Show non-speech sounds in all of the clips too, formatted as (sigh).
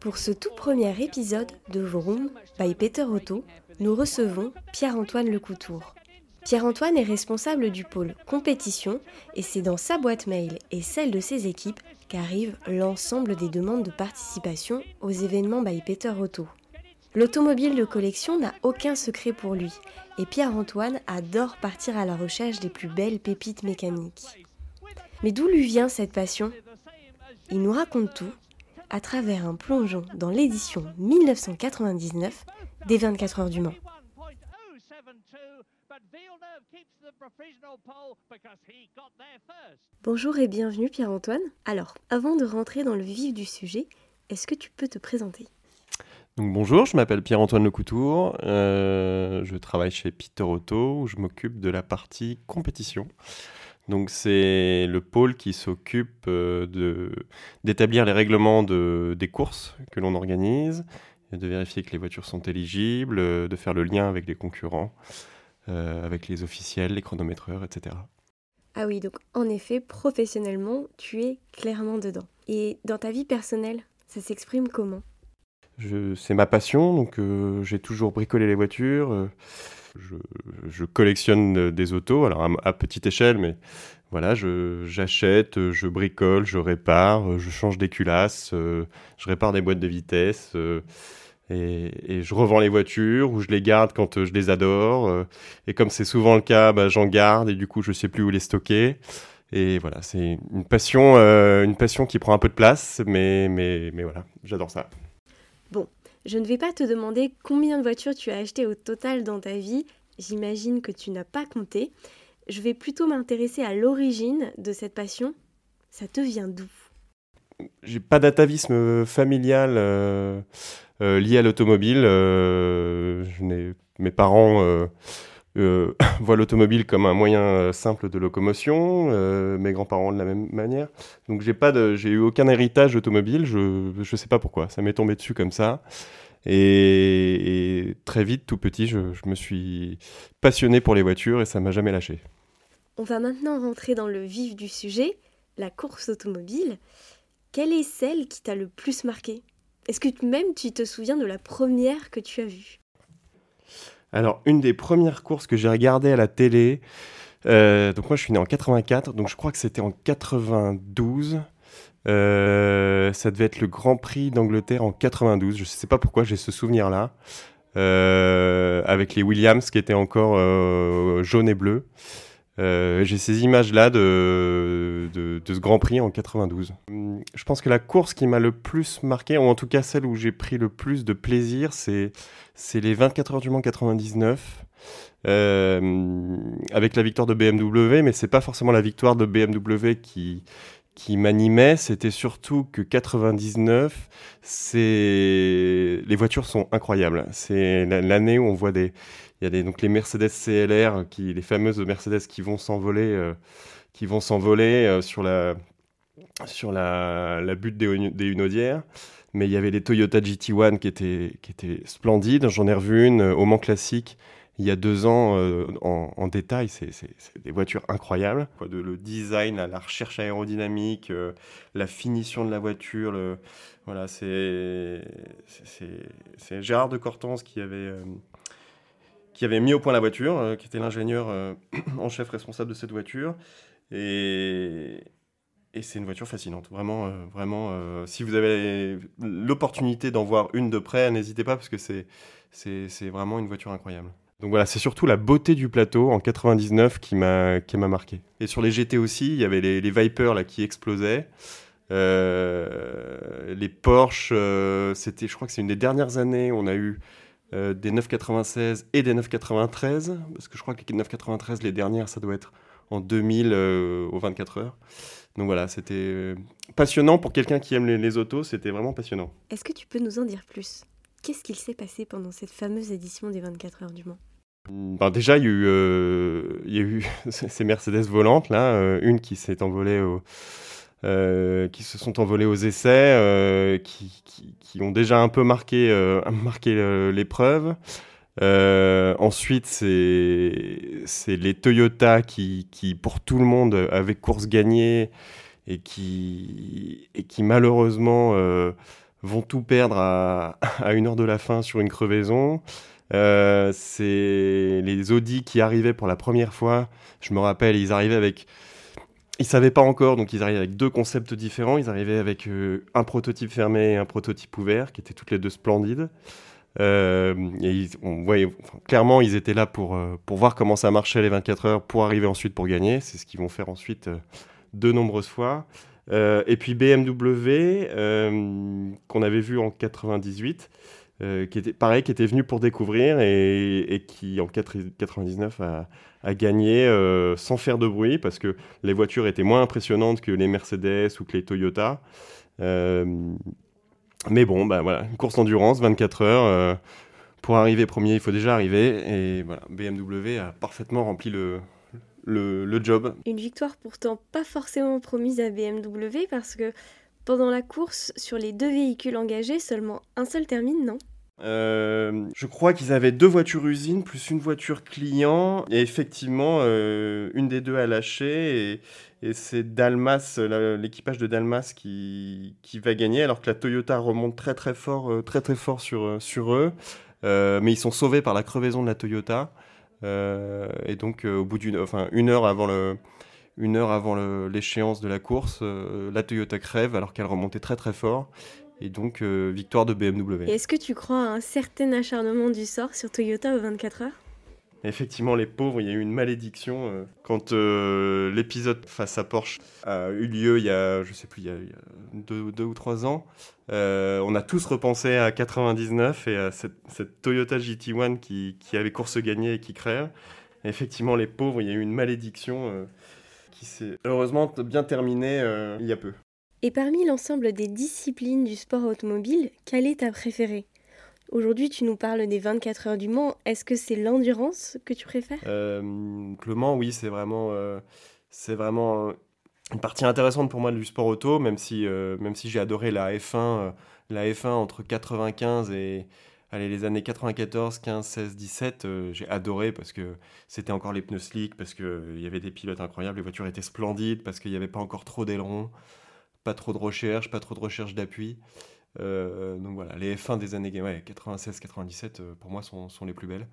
Pour ce tout premier épisode de Vroom by Peter Otto, nous recevons Pierre-Antoine Lecoutour. Pierre-Antoine est responsable du pôle compétition et c'est dans sa boîte mail et celle de ses équipes qu'arrivent l'ensemble des demandes de participation aux événements by Peter Otto. L'automobile de collection n'a aucun secret pour lui et Pierre-Antoine adore partir à la recherche des plus belles pépites mécaniques. Mais d'où lui vient cette passion? Il nous raconte tout à travers un plongeon dans l'édition 1999 des 24 heures du Mans. Bonjour et bienvenue Pierre-Antoine. Alors, avant de rentrer dans le vif du sujet, est-ce que tu peux te présenter? Donc bonjour, je m'appelle Pierre-Antoine Lecoutour, euh, je travaille chez Peter Auto où je m'occupe de la partie compétition. Donc c'est le pôle qui s'occupe euh, d'établir les règlements de, des courses que l'on organise, de vérifier que les voitures sont éligibles, euh, de faire le lien avec les concurrents, avec les officiels, les chronométreurs, etc. Ah oui, donc en effet, professionnellement, tu es clairement dedans. Et dans ta vie personnelle, ça s'exprime comment? C'est ma passion, donc euh, j'ai toujours bricolé les voitures. Euh, je, collectionne des autos, alors à, petite échelle, mais voilà, j'achète, je, bricole, je répare, je change des culasses, euh, je répare des boîtes de vitesse. Et, je revends les voitures ou je les garde quand je les adore. et comme c'est souvent le cas, bah, j'en garde et du coup je sais plus où les stocker. Et voilà, c'est une passion, une passion qui prend un peu de place, mais, mais voilà, j'adore ça. Je ne vais pas te demander combien de voitures tu as achetées au total dans ta vie, j'imagine que tu n'as pas compté. Je vais plutôt m'intéresser à l'origine de cette passion. Ça te vient d'où? J'ai pas d'atavisme familial euh, euh, lié à l'automobile. Euh, mes parents euh, (coughs) voient l'automobile comme un moyen euh, simple de locomotion, euh, mes grands-parents de la même manière. Donc j'ai pas j'ai eu aucun héritage automobile, je je sais pas pourquoi, ça m'est tombé dessus comme ça. Et, très vite, tout petit, je, me suis passionné pour les voitures et ça m'a jamais lâché. On va maintenant rentrer dans le vif du sujet, la course automobile. Quelle est celle qui t'a le plus marqué? Est-ce que même tu te souviens de la première que tu as vue? Alors, une des premières courses que j'ai regardées à la télé, euh, donc moi je suis né en 84, donc je crois que c'était en 92. Euh, ça devait être le Grand Prix d'Angleterre en 92. Je ne sais pas pourquoi j'ai ce souvenir-là. Euh, avec les Williams qui étaient encore jaune et bleu. Euh, j'ai ces images-là de, ce Grand Prix en 92. Je pense que la course qui m'a le plus marqué, ou en tout cas celle où j'ai pris le plus de plaisir, c'est, c'est les 24 heures du Mans 99. Euh, avec la victoire de BMW, mais c'est pas forcément la victoire de BMW qui, qui m'animait, c'était surtout que 99, c'est les voitures sont incroyables. C'est l'année où on voit des il y a des, donc les Mercedes CLR qui les fameuses Mercedes qui vont s'envoler euh, qui vont s'envoler euh, sur la sur la, la butte des, des. Mais il y avait les Toyota GT1 qui étaient, qui étaient splendides. J'en ai revu une euh, au Mans Classique il y a deux ans euh, en, détail. C'est des voitures incroyables. De, le design, la recherche aérodynamique, euh, la finition de la voiture. Voilà, c'est Gérard de Cortance qui avait, qui avait mis au point la voiture, qui était l'ingénieur (clears throat) en chef responsable de cette voiture. Et, et c'est une voiture fascinante, vraiment, vraiment. si vous avez l'opportunité d'en voir une de près, n'hésitez pas parce que c'est c'est vraiment une voiture incroyable. Donc voilà, c'est surtout la beauté du plateau en 99 qui m'a qui m'a marqué. Et sur les GT aussi, il y avait les, Vipers là qui explosaient. Euh, les Porsche, euh, c'était, je crois que c'est une des dernières années où on a eu euh, des 996 et des 993, parce que je crois que les 993, les dernières, ça doit être en 2000 aux 24 heures. Donc voilà, c'était passionnant pour quelqu'un qui aime les, les autos, c'était vraiment passionnant. Est-ce que tu peux nous en dire plus? Qu'est-ce qu'il s'est passé pendant cette fameuse édition des 24 heures du Mans? Ben déjà, il y a eu, euh, il y a eu (laughs) ces Mercedes volantes, là, euh, une qui s'est envolée au, euh, qui se sont envolées aux essais, qui, qui, qui, ont déjà un peu marqué, (laughs) marqué l'épreuve. Ensuite, c'est les Toyota qui, pour tout le monde, avaient course gagnée et qui, malheureusement vont tout perdre (laughs) à, une heure de la fin sur une crevaison. Euh, c'est les Audi qui arrivaient pour la première fois. Je me rappelle, ils arrivaient avec. Ils savaient pas encore, donc ils arrivaient avec deux concepts différents. Ils arrivaient avec euh, un prototype fermé et un prototype ouvert, qui étaient toutes les deux splendides. Euh, et on voyait, clairement, ils étaient là pour, pour voir comment ça marchait les 24 heures, pour arriver ensuite pour gagner. C'est ce qu'ils vont faire ensuite de nombreuses fois. et puis BMW, qu'on avait vu en 98, euh, qui était pareil, qui était venu pour découvrir et, qui en 99 a, gagné euh, sans faire de bruit parce que les voitures étaient moins impressionnantes que les Mercedes ou que les Toyota. Euh, mais bon, bah voilà, une course d'endurance, 24 heures. pour arriver premier, il faut déjà arriver. Et voilà, BMW a parfaitement rempli le, le, le job. Une victoire pourtant pas forcément promise à BMW parce que pendant la course, sur les deux véhicules engagés, seulement un seul termine, non? Euh, je crois qu'ils avaient deux voitures usines plus une voiture client. Et effectivement, euh, une des deux a lâché. Et, c'est Dalmas, l'équipage de Dalmas qui, qui, va gagner. Alors que la Toyota remonte très très fort, euh, très très fort sur, sur eux. mais ils sont sauvés par la crevaison de la Toyota. et donc, au bout d'une une heure avant le, une heure avant l'échéance de la course, la Toyota crève alors qu'elle remontait très très fort. Et donc, euh, victoire de BMW. Est-ce que tu crois à un certain acharnement du sort sur Toyota aux 24 heures? Effectivement, les pauvres, il y a eu une malédiction. Euh, quand l'épisode face à Porsche a eu lieu il y a, je sais plus, il y a, deux, ou trois ans, on a tous repensé à 99 et à cette, Toyota GT1 qui, qui, avait course gagnée et qui crève. effectivement, les pauvres, il y a eu une malédiction qui s'est heureusement bien terminé euh, il y a peu. Et parmi l'ensemble des disciplines du sport automobile, quelle est ta préférée? Aujourd'hui, tu nous parles des 24 heures du Mans. Est-ce que c'est l'endurance que tu préfères? Euh, Le Mans, oui, c'est vraiment, euh, vraiment une partie intéressante pour moi du sport auto, même si, même si j'ai adoré la F1, la F1 entre 95 et, allez, les années 94, 15, 16, 17, j'ai adoré parce que c'était encore les pneus slick, parce qu'il euh, y avait des pilotes incroyables, les voitures étaient splendides, parce qu'il n'y avait pas encore trop d'ailerons, pas trop de recherche, pas trop de recherche d'appui. Euh, donc voilà, les F1 des années ouais, 96, 97, euh, pour moi, sont, les plus belles.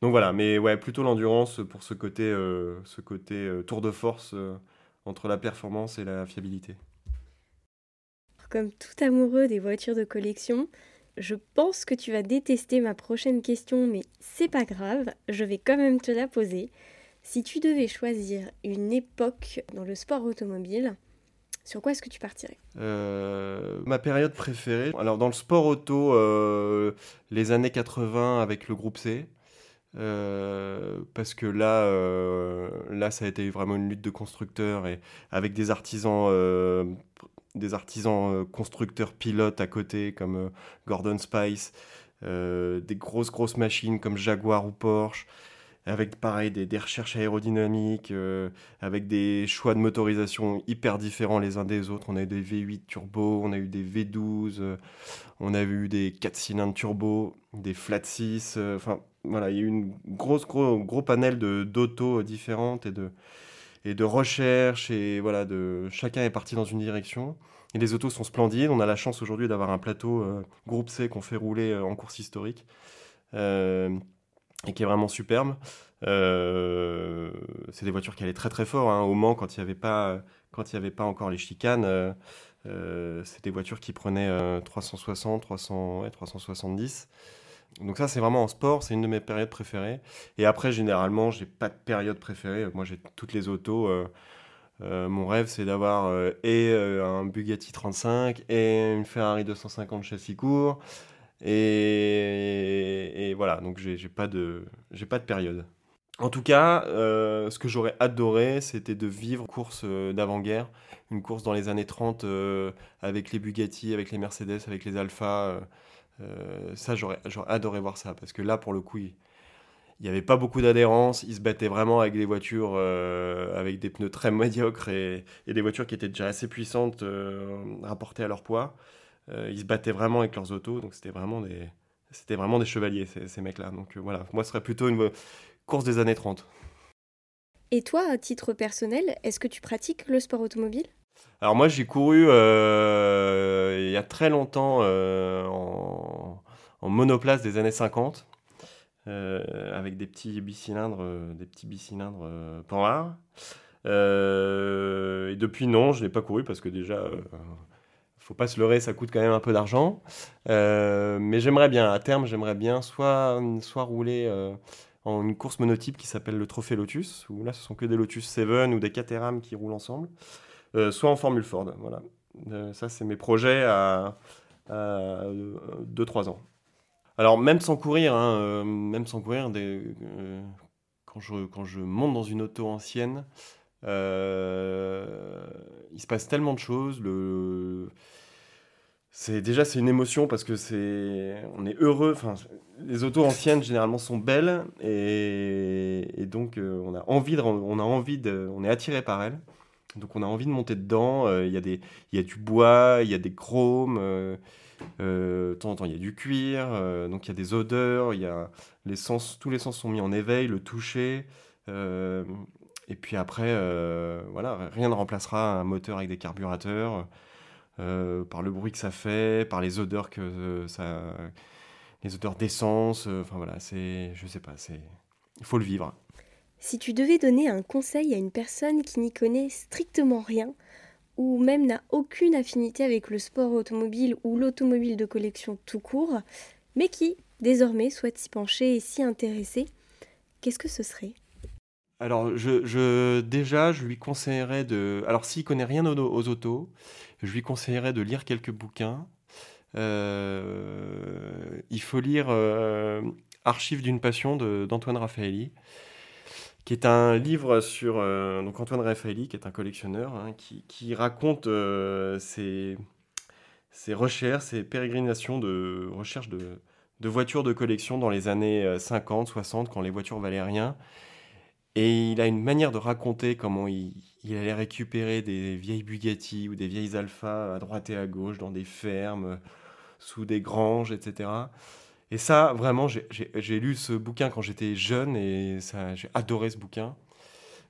Donc voilà, mais ouais, plutôt l'endurance pour ce côté, ce côté tour de force entre la performance et la fiabilité. Comme tout amoureux des voitures de collection, je pense que tu vas détester ma prochaine question, mais c'est pas grave, je vais quand même te la poser. Si tu devais choisir une époque dans le sport automobile, sur quoi est-ce que tu partirais? Euh, Ma période préférée, alors dans le sport auto, euh, les années 80 avec le groupe C. Euh, parce que là, là, ça a été vraiment une lutte de constructeurs et avec des artisans des artisans constructeurs pilotes à côté comme Gordon Spice, des grosses grosses machines comme Jaguar ou Porsche, avec pareil des, recherches aérodynamiques, avec des choix de motorisation hyper différents les uns des autres. On a eu des V8 turbo, on a eu des V12, on a eu des 4 cylindres turbo, des flat 6, enfin voilà, il y a eu une grosse gros, gros panel de d'autos différentes et de et de recherche et voilà de chacun est parti dans une direction. Et les autos sont splendides. On a la chance aujourd'hui d'avoir un plateau euh, groupe C qu'on fait rouler euh, en course historique. Euh, et qui est vraiment superbe c'est des voitures qui allaient très très fort hein. au Mans quand il n'y avait pas avait pas encore les chicanes c'est des voitures qui prenaient 360 300 ouais, 370 donc ça, c'est vraiment en sport, c'est une de mes périodes préférées. Et après, généralement, j'ai pas de période préférée. Moi, j'ai toutes les autos. Euh, euh, mon rêve, c'est d'avoir euh, et un Bugatti 35 et une Ferrari 250 châssis court. Et voilà, donc j'ai pas de pas de période. En tout cas, ce que j'aurais adoré, c'était de vivre une course d'avant-guerre, une course dans les années 30 avec les Bugatti, avec les Mercedes, avec les Alfa. Euh, ça, j'aurais adoré voir ça, parce que là, pour le coup, il n'y avait pas beaucoup d'adhérence. Ils se battaient vraiment avec des voitures euh, avec des pneus très (laughs) médiocres et, des voitures qui étaient déjà assez puissantes euh, rapportées à leur poids. ils se battaient vraiment avec leurs autos, donc c'était vraiment des, c'était vraiment des chevaliers, ces, ces mecs-là. Donc voilà, moi, ce serait plutôt une course des années 30. Et toi, à titre personnel, est-ce que tu pratiques le sport automobile? Alors moi j'ai couru euh, il y a très longtemps euh, en, en monoplace des années 50 euh, avec des petits bicylindres, euh, des petits bicylindres euh, Panhard. Euh, et depuis non, je n'ai pas couru parce que déjà euh, faut pas se leurrer, ça coûte quand même un peu d'argent. Euh, mais j'aimerais bien, à terme, j'aimerais bien soit, soit rouler euh, en une course monotype qui s'appelle le Trophée Lotus, où là ce sont que des Lotus 7 ou des Caterham qui roulent ensemble, euh, soit en Formule Ford. Voilà. Ça, c'est mes projets à, 2-3 ans. Alors, même sans courir, hein, même sans courir, quand, je, quand je monte dans une auto ancienne, il se passe tellement de choses. Le, c'est déjà c'est une émotion parce que c'est on est heureux. Enfin, les autos anciennes généralement sont belles et, et donc euh, on a envie de on a envie de on est attiré par elles. Donc on a envie de monter dedans. Euh, Il y a des il y a du bois, il y a des chromes. euh, de temps en temps, il y a du cuir. donc il y a des odeurs. Il y a les sens. Tous les sens sont mis en éveil. Le toucher. et puis après, voilà, rien ne remplacera un moteur avec des carburateurs euh, par le bruit que ça fait, par les odeurs que euh, ça, les odeurs d'essence. euh, Enfin voilà, c'est, je sais pas, c'est, il faut le vivre. Si tu devais donner un conseil à une personne qui n'y connaît strictement rien, ou même n'a aucune affinité avec le sport automobile ou l'automobile de collection tout court, mais qui, désormais, souhaite s'y pencher et s'y intéresser, qu'est-ce que ce serait? Alors, je, je- déjà, je lui conseillerais de. Alors, s'il connaît rien aux, aux autos, je lui conseillerais de lire quelques bouquins. Euh, il faut lire euh, Archives d'une passion d'Antoine Raffaelli, qui est un livre sur. euh, donc, Antoine Raffaelli, qui est un collectionneur, hein, qui, raconte ses, recherches, ses pérégrinations de recherche de, voitures de collection dans les années euh, 50, 60, quand les voitures valaient rien. Et il a une manière de raconter comment il, allait récupérer des vieilles Bugatti ou des vieilles Alfa à droite et à gauche dans des fermes, sous des granges, etc. Et ça, vraiment, j'ai- lu ce bouquin quand j'étais jeune et j'ai adoré ce bouquin.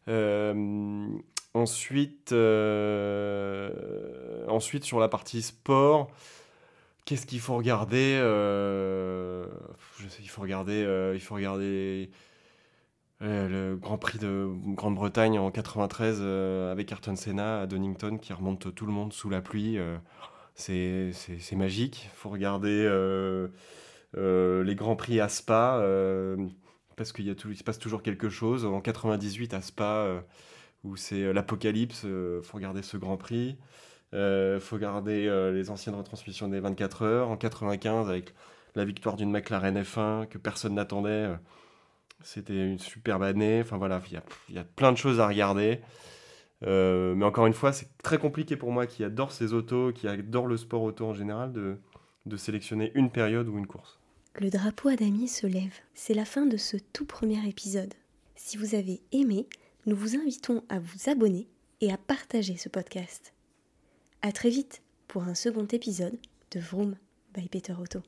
Euh, ensuite, euh, ensuite, sur la partie sport, qu'est-ce qu'il faut regarder Euh, je sais, il faut regarder, euh, il faut regarder euh, le Grand Prix de Grande-Bretagne en 93 euh, avec Ayrton Senna à Donington qui remonte tout le monde sous la pluie. euh, c'est magique. Il faut regarder euh, les Grands Prix à Spa parce qu'il se passe toujours quelque chose. En 98 à Spa où c'est l'apocalypse, il faut regarder ce Grand Prix. Il faut regarder les anciennes retransmissions des 24 heures. En 95 avec la victoire d'une McLaren F1 que personne n'attendait. C'était une superbe année. Enfin voilà, il y a, plein de choses à regarder. Euh, mais encore une fois, c'est très compliqué pour moi qui adore ces autos, qui adore le sport auto en général, de, sélectionner une période ou une course. Le drapeau à damier se lève. C'est la fin de ce tout premier épisode. Si vous avez aimé, nous vous invitons à vous abonner et à partager ce podcast. À très vite pour un second épisode de Vroom by Peter Otto.